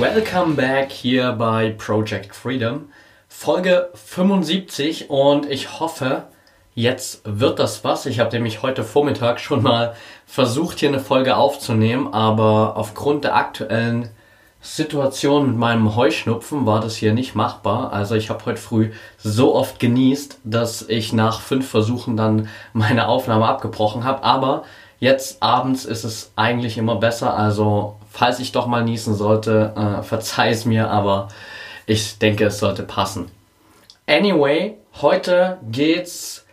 Welcome back hier bei Project Freedom. Folge 75 und ich hoffe, jetzt wird das was. Ich habe nämlich heute Vormittag schon mal versucht, hier eine Folge aufzunehmen, aber aufgrund der aktuellen Situation mit meinem Heuschnupfen war das hier nicht machbar. Also ich habe heute früh so oft genießt, dass ich nach fünf Versuchen dann meine Aufnahme abgebrochen habe. Aber jetzt abends ist es eigentlich immer besser. Also falls ich doch mal niesen sollte, äh, verzeih es mir, aber ich denke, es sollte passen. Anyway, heute geht's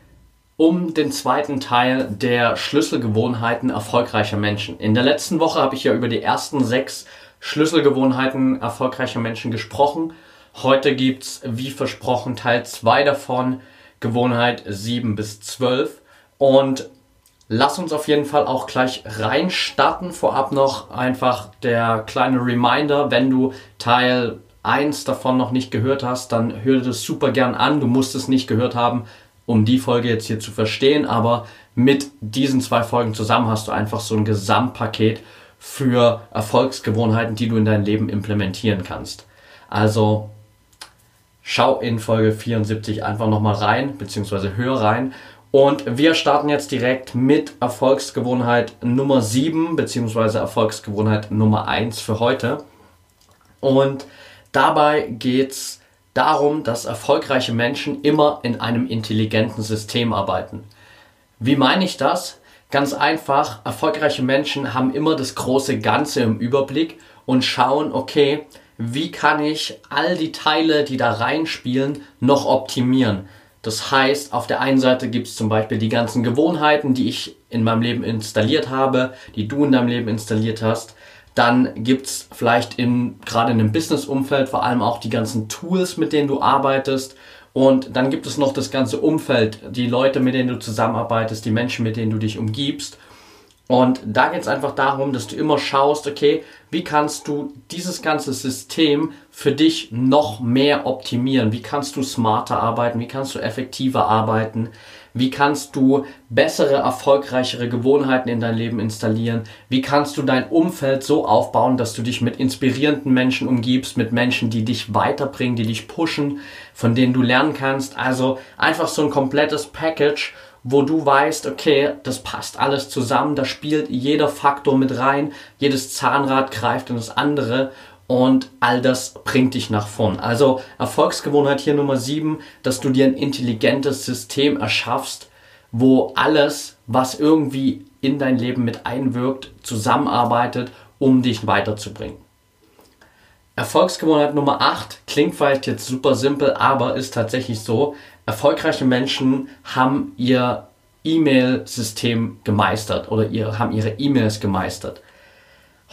um den zweiten Teil der Schlüsselgewohnheiten erfolgreicher Menschen. In der letzten Woche habe ich ja über die ersten sechs Schlüsselgewohnheiten erfolgreicher Menschen gesprochen. Heute gibt's wie versprochen Teil 2 davon, Gewohnheit 7 bis 12. Und lass uns auf jeden Fall auch gleich reinstarten. Vorab noch einfach der kleine Reminder, wenn du Teil 1 davon noch nicht gehört hast, dann hör das super gern an. Du musst es nicht gehört haben, um die Folge jetzt hier zu verstehen, aber mit diesen zwei Folgen zusammen hast du einfach so ein Gesamtpaket für Erfolgsgewohnheiten, die du in dein Leben implementieren kannst. Also schau in Folge 74 einfach nochmal rein, beziehungsweise hör rein. Und wir starten jetzt direkt mit Erfolgsgewohnheit Nummer 7, beziehungsweise Erfolgsgewohnheit Nummer 1 für heute. Und dabei geht's darum, dass erfolgreiche Menschen immer in einem intelligenten System arbeiten. Wie meine ich das? Ganz einfach, erfolgreiche Menschen haben immer das große Ganze im Überblick und schauen, okay, wie kann ich all die Teile, die da reinspielen, noch optimieren. Das heißt, auf der einen Seite gibt es zum Beispiel die ganzen Gewohnheiten, die ich in meinem Leben installiert habe, die du in deinem Leben installiert hast. Dann gibt's vielleicht in, gerade in einem Business-Umfeld vor allem auch die ganzen Tools, mit denen du arbeitest. Und dann gibt es noch das ganze Umfeld, die Leute, mit denen du zusammenarbeitest, die Menschen, mit denen du dich umgibst. Und da geht es einfach darum, dass du immer schaust, okay, wie kannst du dieses ganze System für dich noch mehr optimieren? Wie kannst du smarter arbeiten? Wie kannst du effektiver arbeiten? Wie kannst du bessere, erfolgreichere Gewohnheiten in dein Leben installieren? Wie kannst du dein Umfeld so aufbauen, dass du dich mit inspirierenden Menschen umgibst, mit Menschen, die dich weiterbringen, die dich pushen, von denen du lernen kannst? Also einfach so ein komplettes Package, wo du weißt, okay, das passt alles zusammen, da spielt jeder Faktor mit rein, jedes Zahnrad greift in das andere und all das bringt dich nach vorn. Also Erfolgsgewohnheit hier Nummer 7, dass du dir ein intelligentes System erschaffst, wo alles, was irgendwie in dein Leben mit einwirkt, zusammenarbeitet, um dich weiterzubringen. Erfolgsgewohnheit Nummer 8 klingt vielleicht jetzt super simpel, aber ist tatsächlich so. Erfolgreiche Menschen haben ihr E-Mail-System gemeistert oder ihr, haben ihre E-Mails gemeistert.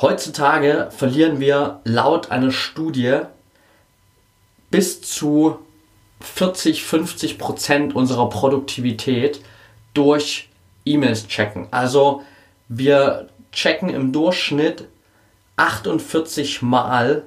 Heutzutage verlieren wir laut einer Studie bis zu 40, 50 Prozent unserer Produktivität durch E-Mails checken. Also wir checken im Durchschnitt 48 Mal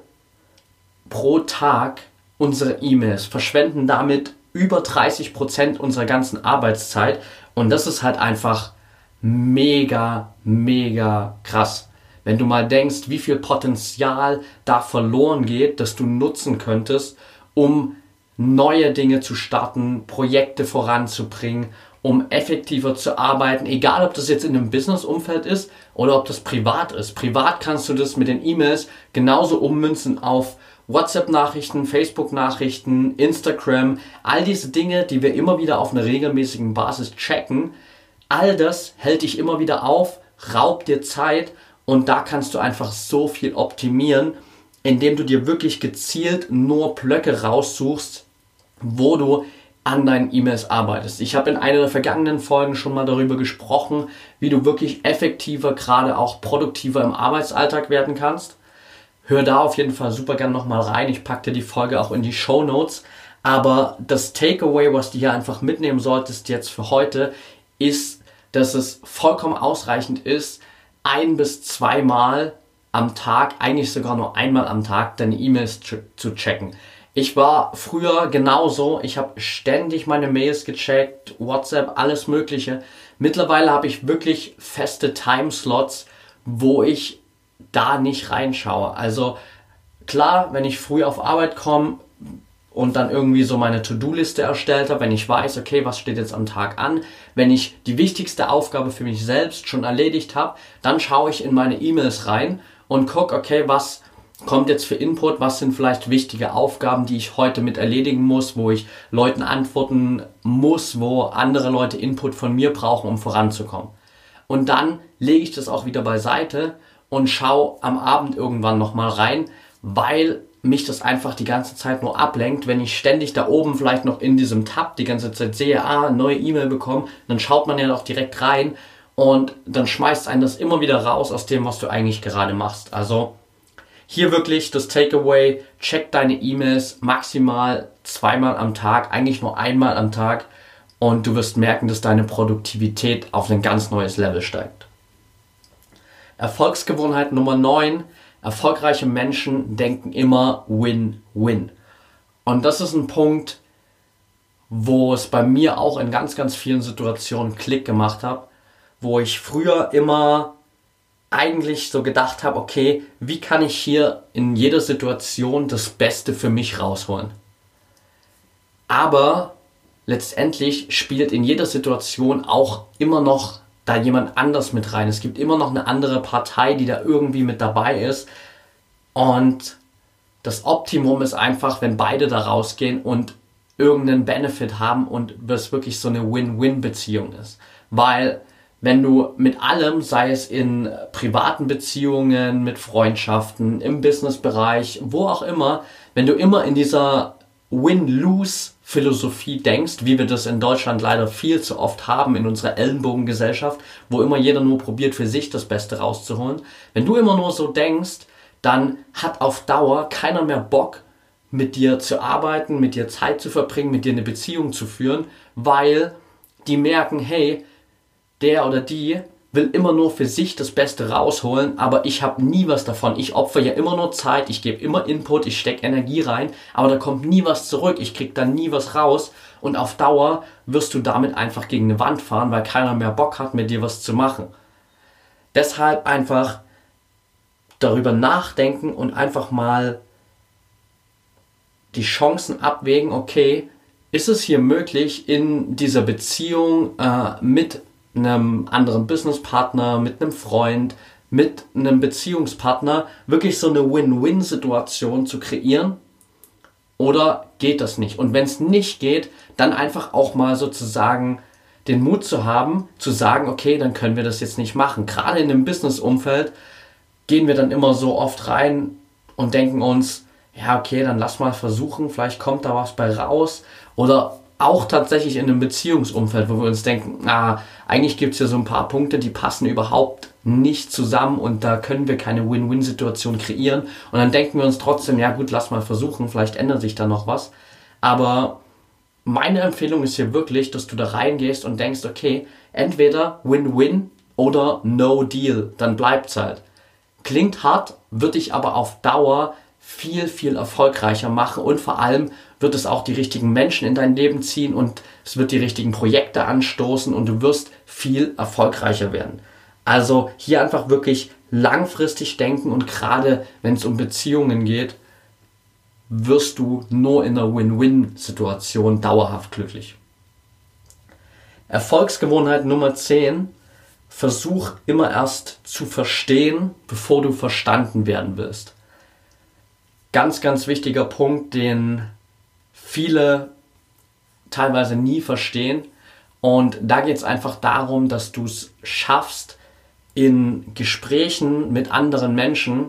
pro Tag unsere E-Mails, verschwenden damit über 30 Prozent unserer ganzen Arbeitszeit und das ist halt einfach mega, mega krass. Wenn du mal denkst, wie viel Potenzial da verloren geht, das du nutzen könntest, um neue Dinge zu starten, Projekte voranzubringen, um effektiver zu arbeiten, egal ob das jetzt in einem Business-Umfeld ist oder ob das privat ist. Privat kannst du das mit den E-Mails genauso ummünzen auf WhatsApp-Nachrichten, Facebook-Nachrichten, Instagram, all diese Dinge, die wir immer wieder auf einer regelmäßigen Basis checken. All das hält dich immer wieder auf, raubt dir Zeit und da kannst du einfach so viel optimieren, indem du dir wirklich gezielt nur Blöcke raussuchst, wo du an deinen E-Mails arbeitest. Ich habe in einer der vergangenen Folgen schon mal darüber gesprochen, wie du wirklich effektiver, gerade auch produktiver im Arbeitsalltag werden kannst. hör da auf jeden Fall super gern nochmal rein. Ich packe dir die Folge auch in die Show Notes. Aber das Takeaway, was du hier einfach mitnehmen solltest jetzt für heute, ist, dass es vollkommen ausreichend ist, ein bis zweimal am Tag, eigentlich sogar nur einmal am Tag, deine E-Mails zu checken. Ich war früher genauso. Ich habe ständig meine Mails gecheckt, WhatsApp, alles Mögliche. Mittlerweile habe ich wirklich feste Timeslots, wo ich da nicht reinschaue. Also klar, wenn ich früh auf Arbeit komme und dann irgendwie so meine To-Do-Liste erstellt habe, wenn ich weiß, okay, was steht jetzt am Tag an, wenn ich die wichtigste Aufgabe für mich selbst schon erledigt habe, dann schaue ich in meine E-Mails rein und gucke, okay, was kommt jetzt für Input, was sind vielleicht wichtige Aufgaben, die ich heute mit erledigen muss, wo ich Leuten antworten muss, wo andere Leute Input von mir brauchen, um voranzukommen. Und dann lege ich das auch wieder beiseite und schaue am Abend irgendwann nochmal rein, weil mich das einfach die ganze Zeit nur ablenkt, wenn ich ständig da oben vielleicht noch in diesem Tab die ganze Zeit sehe, ah, neue E-Mail bekommen, dann schaut man ja doch direkt rein und dann schmeißt einen das immer wieder raus aus dem, was du eigentlich gerade machst. Also hier wirklich das Takeaway, check deine E-Mails maximal zweimal am Tag, eigentlich nur einmal am Tag und du wirst merken, dass deine Produktivität auf ein ganz neues Level steigt. Erfolgsgewohnheit Nummer 9. Erfolgreiche Menschen denken immer Win-Win. Und das ist ein Punkt, wo es bei mir auch in ganz, ganz vielen Situationen Klick gemacht hat, wo ich früher immer eigentlich so gedacht habe, okay, wie kann ich hier in jeder Situation das Beste für mich rausholen? Aber letztendlich spielt in jeder Situation auch immer noch da jemand anders mit rein. Es gibt immer noch eine andere Partei, die da irgendwie mit dabei ist. Und das Optimum ist einfach, wenn beide da rausgehen und irgendeinen Benefit haben und es wirklich so eine Win-Win-Beziehung ist. Weil wenn du mit allem, sei es in privaten Beziehungen, mit Freundschaften, im Businessbereich, wo auch immer, wenn du immer in dieser Win-Lose-Philosophie denkst, wie wir das in Deutschland leider viel zu oft haben in unserer Ellenbogengesellschaft, wo immer jeder nur probiert, für sich das Beste rauszuholen. Wenn du immer nur so denkst, dann hat auf Dauer keiner mehr Bock, mit dir zu arbeiten, mit dir Zeit zu verbringen, mit dir eine Beziehung zu führen, weil die merken, hey, der oder die will immer nur für sich das Beste rausholen, aber ich habe nie was davon. Ich opfer ja immer nur Zeit, ich gebe immer Input, ich stecke Energie rein, aber da kommt nie was zurück, ich krieg da nie was raus und auf Dauer wirst du damit einfach gegen eine Wand fahren, weil keiner mehr Bock hat, mit dir was zu machen. Deshalb einfach darüber nachdenken und einfach mal die Chancen abwägen, okay, ist es hier möglich, in dieser Beziehung äh, mit einem anderen Businesspartner, mit einem Freund, mit einem Beziehungspartner wirklich so eine Win-Win-Situation zu kreieren? Oder geht das nicht? Und wenn es nicht geht, dann einfach auch mal sozusagen den Mut zu haben, zu sagen, okay, dann können wir das jetzt nicht machen. Gerade in dem Business-Umfeld gehen wir dann immer so oft rein und denken uns, ja, okay, dann lass mal versuchen, vielleicht kommt da was bei raus. Oder auch tatsächlich in einem Beziehungsumfeld, wo wir uns denken, na, eigentlich gibt es ja so ein paar Punkte, die passen überhaupt nicht zusammen und da können wir keine Win-Win-Situation kreieren. Und dann denken wir uns trotzdem, ja gut, lass mal versuchen, vielleicht ändert sich da noch was. Aber meine Empfehlung ist hier wirklich, dass du da reingehst und denkst, okay, entweder Win-Win oder No Deal, dann bleibt's halt. Klingt hart, wird dich aber auf Dauer viel, viel erfolgreicher machen und vor allem wird es auch die richtigen Menschen in dein Leben ziehen und es wird die richtigen Projekte anstoßen und du wirst viel erfolgreicher werden. Also hier einfach wirklich langfristig denken und gerade wenn es um Beziehungen geht, wirst du nur in einer Win-Win-Situation dauerhaft glücklich. Erfolgsgewohnheit Nummer 10. Versuch immer erst zu verstehen, bevor du verstanden werden willst ganz, ganz wichtiger Punkt, den viele teilweise nie verstehen. Und da geht es einfach darum, dass du es schaffst, in Gesprächen mit anderen Menschen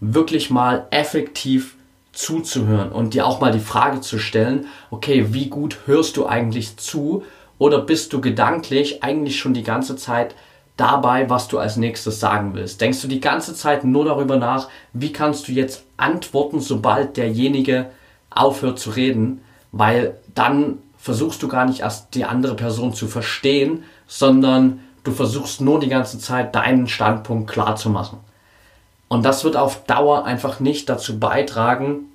wirklich mal effektiv zuzuhören und dir auch mal die Frage zu stellen, okay, wie gut hörst du eigentlich zu oder bist du gedanklich eigentlich schon die ganze Zeit dabei, was du als nächstes sagen willst? Denkst du die ganze Zeit nur darüber nach, wie kannst du jetzt antworten, sobald derjenige aufhört zu reden? Weil dann versuchst du gar nicht erst die andere Person zu verstehen, sondern du versuchst nur die ganze Zeit deinen Standpunkt klar zu machen. Und das wird auf Dauer einfach nicht dazu beitragen,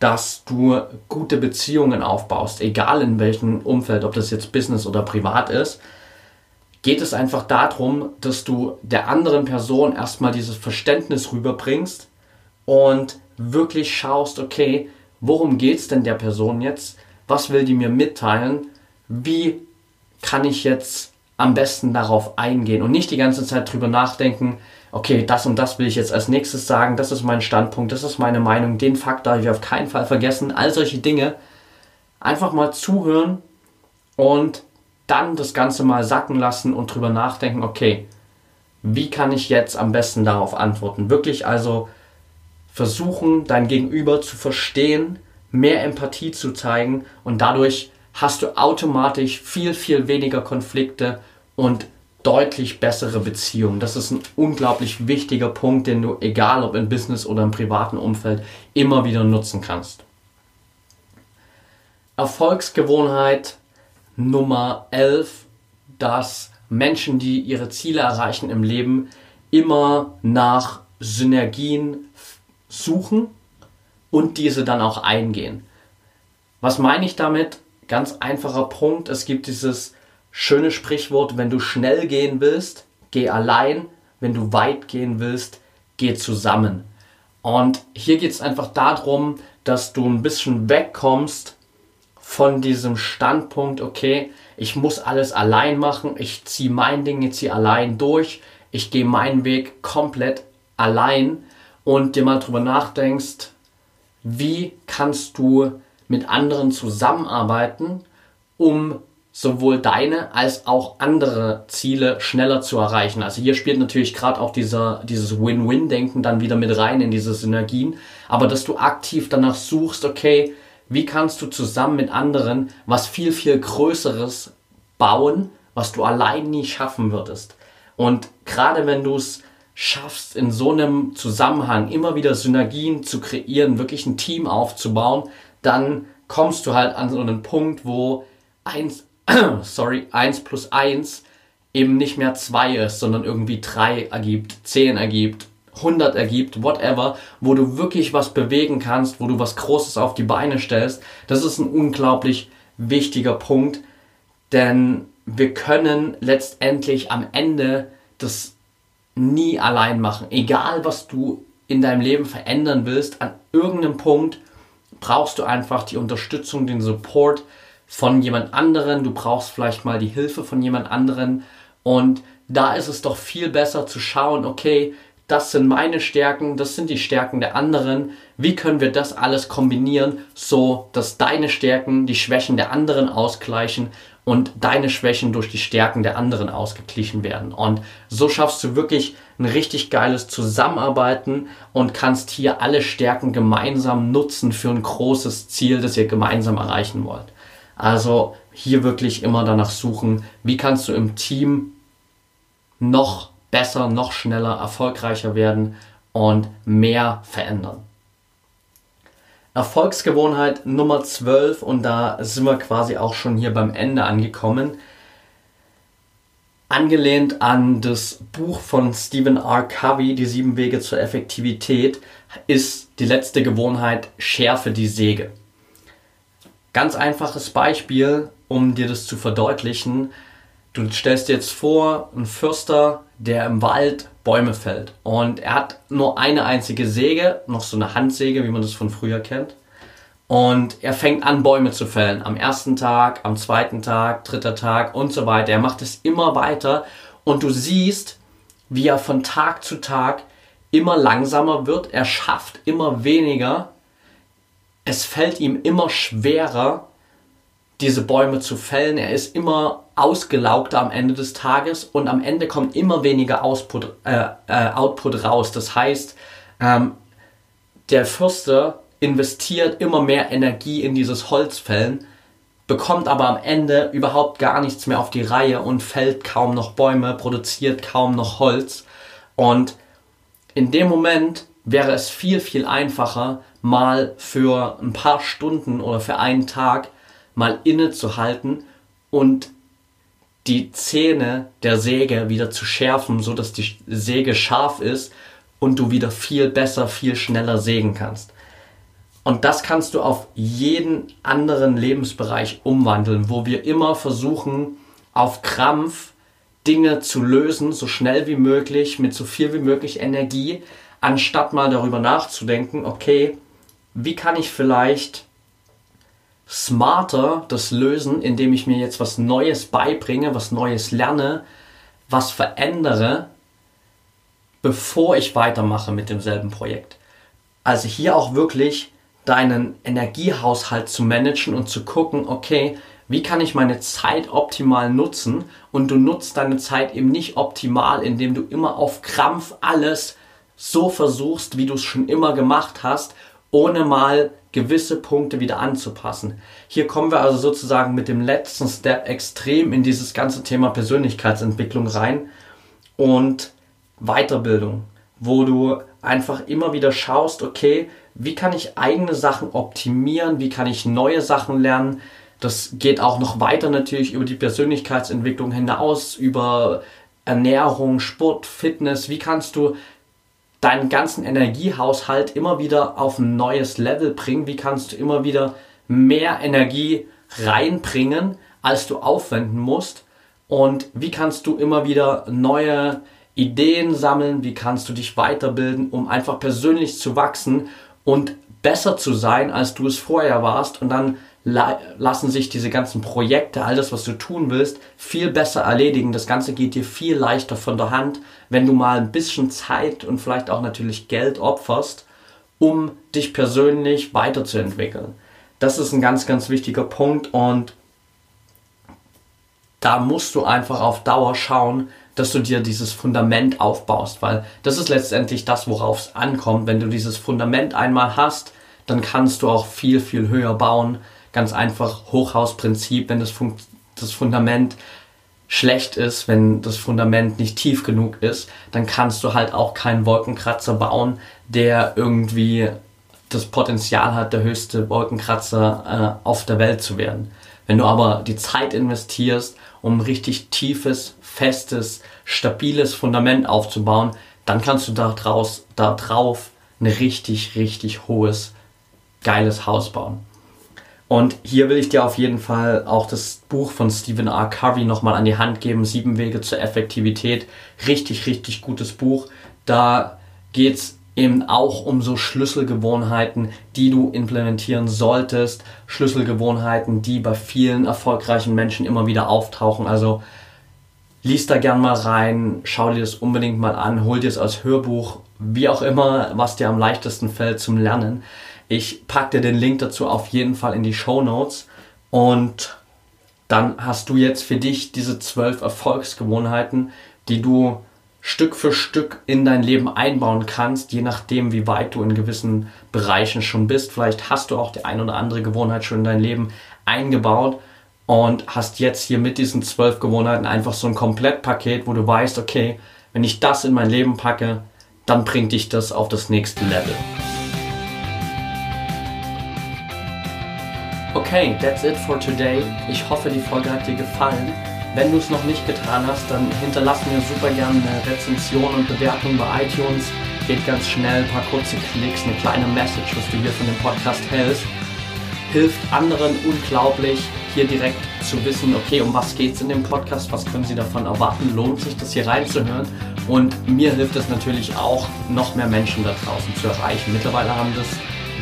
dass du gute Beziehungen aufbaust, egal in welchem Umfeld, ob das jetzt Business oder privat ist, geht es einfach darum, dass du der anderen Person erstmal dieses Verständnis rüberbringst und wirklich schaust, okay, worum geht es denn der Person jetzt? Was will die mir mitteilen? Wie kann ich jetzt am besten darauf eingehen und nicht die ganze Zeit drüber nachdenken, okay, das und das will ich jetzt als nächstes sagen, das ist mein Standpunkt, das ist meine Meinung, den Fakt darf ich auf keinen Fall vergessen, all solche Dinge. Einfach mal zuhören und dann das Ganze mal sacken lassen und drüber nachdenken, okay, wie kann ich jetzt am besten darauf antworten? Wirklich also versuchen, dein Gegenüber zu verstehen, mehr Empathie zu zeigen und dadurch hast du automatisch viel, viel weniger Konflikte und deutlich bessere Beziehung. Das ist ein unglaublich wichtiger Punkt, den du, egal ob im Business oder im privaten Umfeld, immer wieder nutzen kannst. Erfolgsgewohnheit Nummer 11, dass Menschen, die ihre Ziele erreichen im Leben, immer nach Synergien suchen und diese dann auch eingehen. Was meine ich damit? Ganz einfacher Punkt. Es gibt dieses schöne Sprichwort, wenn du schnell gehen willst, geh allein, wenn du weit gehen willst, geh zusammen. Und hier geht es einfach darum, dass du ein bisschen wegkommst von diesem Standpunkt, okay, ich muss alles allein machen, ich ziehe mein Ding jetzt hier allein durch, ich gehe meinen Weg komplett allein und dir mal drüber nachdenkst, wie kannst du mit anderen zusammenarbeiten, um sowohl deine als auch andere Ziele schneller zu erreichen. Also hier spielt natürlich gerade auch dieser, dieses Win-Win-Denken dann wieder mit rein in diese Synergien, aber dass du aktiv danach suchst, okay, wie kannst du zusammen mit anderen was viel, viel Größeres bauen, was du allein nie schaffen würdest. Und gerade wenn du es schaffst, in so einem Zusammenhang immer wieder Synergien zu kreieren, wirklich ein Team aufzubauen, dann kommst du halt an so einen Punkt, wo eins 1 plus 1 eben nicht mehr 2 ist, sondern irgendwie 3 ergibt, 10 ergibt, 100 ergibt, whatever, wo du wirklich was bewegen kannst, wo du was Großes auf die Beine stellst. Das ist ein unglaublich wichtiger Punkt, denn wir können letztendlich am Ende das nie allein machen. Egal, was du in deinem Leben verändern willst, an irgendeinem Punkt brauchst du einfach die Unterstützung, den Support, von jemand anderen, du brauchst vielleicht mal die Hilfe von jemand anderen und da ist es doch viel besser zu schauen, okay, das sind meine Stärken, das sind die Stärken der anderen, wie können wir das alles kombinieren, so dass deine Stärken die Schwächen der anderen ausgleichen und deine Schwächen durch die Stärken der anderen ausgeglichen werden. Und so schaffst du wirklich ein richtig geiles Zusammenarbeiten und kannst hier alle Stärken gemeinsam nutzen für ein großes Ziel, das ihr gemeinsam erreichen wollt. Also hier wirklich immer danach suchen, wie kannst du im Team noch besser, noch schneller, erfolgreicher werden und mehr verändern. Erfolgsgewohnheit Nummer 12 und da sind wir quasi auch schon hier beim Ende angekommen. Angelehnt an das Buch von Stephen R. Covey, Die sieben Wege zur Effektivität, ist die letzte Gewohnheit Schärfe die Säge. Ganz einfaches Beispiel, um dir das zu verdeutlichen. Du stellst dir jetzt vor, ein Fürster, der im Wald Bäume fällt. Und er hat nur eine einzige Säge, noch so eine Handsäge, wie man das von früher kennt. Und er fängt an, Bäume zu fällen. Am ersten Tag, am zweiten Tag, dritter Tag und so weiter. Er macht es immer weiter. Und du siehst, wie er von Tag zu Tag immer langsamer wird. Er schafft immer weniger es fällt ihm immer schwerer, diese Bäume zu fällen. Er ist immer ausgelaugter am Ende des Tages und am Ende kommt immer weniger Output, äh, äh, Output raus. Das heißt, ähm, der Fürster investiert immer mehr Energie in dieses Holzfällen, bekommt aber am Ende überhaupt gar nichts mehr auf die Reihe und fällt kaum noch Bäume, produziert kaum noch Holz. Und in dem Moment wäre es viel, viel einfacher, mal für ein paar Stunden oder für einen Tag mal innezuhalten und die Zähne der Säge wieder zu schärfen, so dass die Säge scharf ist und du wieder viel besser, viel schneller sägen kannst. Und das kannst du auf jeden anderen Lebensbereich umwandeln, wo wir immer versuchen, auf Krampf Dinge zu lösen, so schnell wie möglich, mit so viel wie möglich Energie, anstatt mal darüber nachzudenken, okay, wie kann ich vielleicht smarter das lösen, indem ich mir jetzt was Neues beibringe, was Neues lerne, was verändere, bevor ich weitermache mit demselben Projekt. Also hier auch wirklich deinen Energiehaushalt zu managen und zu gucken, okay, wie kann ich meine Zeit optimal nutzen und du nutzt deine Zeit eben nicht optimal, indem du immer auf Krampf alles so versuchst, wie du es schon immer gemacht hast, ohne mal gewisse Punkte wieder anzupassen. Hier kommen wir also sozusagen mit dem letzten Step extrem in dieses ganze Thema Persönlichkeitsentwicklung rein und Weiterbildung, wo du einfach immer wieder schaust, okay, wie kann ich eigene Sachen optimieren, wie kann ich neue Sachen lernen. Das geht auch noch weiter natürlich über die Persönlichkeitsentwicklung hinaus, über Ernährung, Sport, Fitness. Wie kannst du deinen ganzen Energiehaushalt immer wieder auf ein neues Level bringen? Wie kannst du immer wieder mehr Energie reinbringen, als du aufwenden musst? Und wie kannst du immer wieder neue Ideen sammeln? Wie kannst du dich weiterbilden, um einfach persönlich zu wachsen und besser zu sein, als du es vorher warst. Und dann lassen sich diese ganzen Projekte, all das, was du tun willst, viel besser erledigen. Das Ganze geht dir viel leichter von der Hand, wenn du mal ein bisschen Zeit und vielleicht auch natürlich Geld opferst, um dich persönlich weiterzuentwickeln. Das ist ein ganz, ganz wichtiger Punkt und da musst du einfach auf Dauer schauen, dass du dir dieses Fundament aufbaust, weil das ist letztendlich das, worauf es ankommt. Wenn du dieses Fundament einmal hast, dann kannst du auch viel, viel höher bauen. Ganz einfach Hochhausprinzip, wenn das, Fun das Fundament schlecht ist, wenn das Fundament nicht tief genug ist, dann kannst du halt auch keinen Wolkenkratzer bauen, der irgendwie das Potenzial hat, der höchste Wolkenkratzer äh, auf der Welt zu werden. Wenn du aber die Zeit investierst, um richtig tiefes, festes, stabiles Fundament aufzubauen, dann kannst du da, draus, da drauf ein richtig, richtig hohes, geiles Haus bauen. Und hier will ich dir auf jeden Fall auch das Buch von Stephen R. Covey nochmal an die Hand geben, Sieben Wege zur Effektivität. Richtig, richtig gutes Buch. Da geht es eben auch um so Schlüsselgewohnheiten, die du implementieren solltest. Schlüsselgewohnheiten, die bei vielen erfolgreichen Menschen immer wieder auftauchen. Also lies da gern mal rein, schau dir das unbedingt mal an, hol dir es als Hörbuch, wie auch immer, was dir am leichtesten fällt zum Lernen. Ich packe dir den Link dazu auf jeden Fall in die Show Notes und dann hast du jetzt für dich diese zwölf Erfolgsgewohnheiten, die du Stück für Stück in dein Leben einbauen kannst, je nachdem, wie weit du in gewissen Bereichen schon bist. Vielleicht hast du auch die ein oder andere Gewohnheit schon in dein Leben eingebaut und hast jetzt hier mit diesen zwölf Gewohnheiten einfach so ein Komplettpaket, wo du weißt, okay, wenn ich das in mein Leben packe, dann bringt dich das auf das nächste Level. Okay, that's it for today. Ich hoffe, die Folge hat dir gefallen. Wenn du es noch nicht getan hast, dann hinterlass mir super gerne eine Rezension und Bewertung bei iTunes. Geht ganz schnell, ein paar kurze Klicks, eine kleine Message, was du hier von dem Podcast hältst. Hilft anderen unglaublich hier direkt zu wissen, okay, um was geht es in dem Podcast, was können Sie davon erwarten, lohnt sich das hier reinzuhören. Und mir hilft es natürlich auch, noch mehr Menschen da draußen zu erreichen. Mittlerweile haben das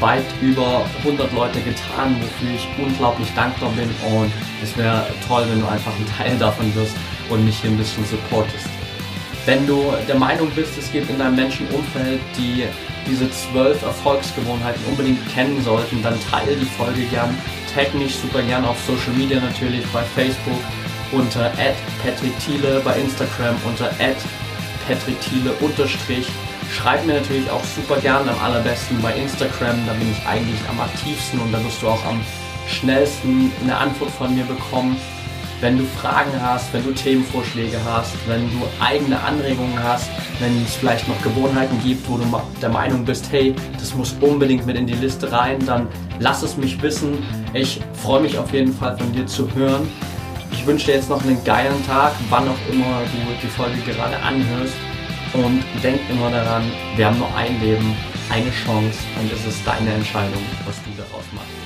weit über 100 Leute getan, wofür ich unglaublich dankbar bin und es wäre toll, wenn du einfach ein Teil davon wirst und mich hier ein bisschen supportest. Wenn du der Meinung bist, es gibt in deinem Menschenumfeld, die diese zwölf Erfolgsgewohnheiten unbedingt kennen sollten, dann teile die Folge gern tag mich super gern auf Social Media natürlich, bei Facebook unter @patrickthiele, bei Instagram unter @patrickthiele unterstrich. Schreib mir natürlich auch super gern am allerbesten bei Instagram, da bin ich eigentlich am aktivsten und da wirst du auch am schnellsten eine Antwort von mir bekommen. Wenn du Fragen hast, wenn du Themenvorschläge hast, wenn du eigene Anregungen hast, wenn es vielleicht noch Gewohnheiten gibt, wo du der Meinung bist, hey, das muss unbedingt mit in die Liste rein, dann lass es mich wissen. Ich freue mich auf jeden Fall von dir zu hören. Ich wünsche dir jetzt noch einen geilen Tag, wann auch immer du die Folge gerade anhörst. Und denk immer daran, wir haben nur ein Leben, eine Chance und es ist deine Entscheidung, was du daraus machst.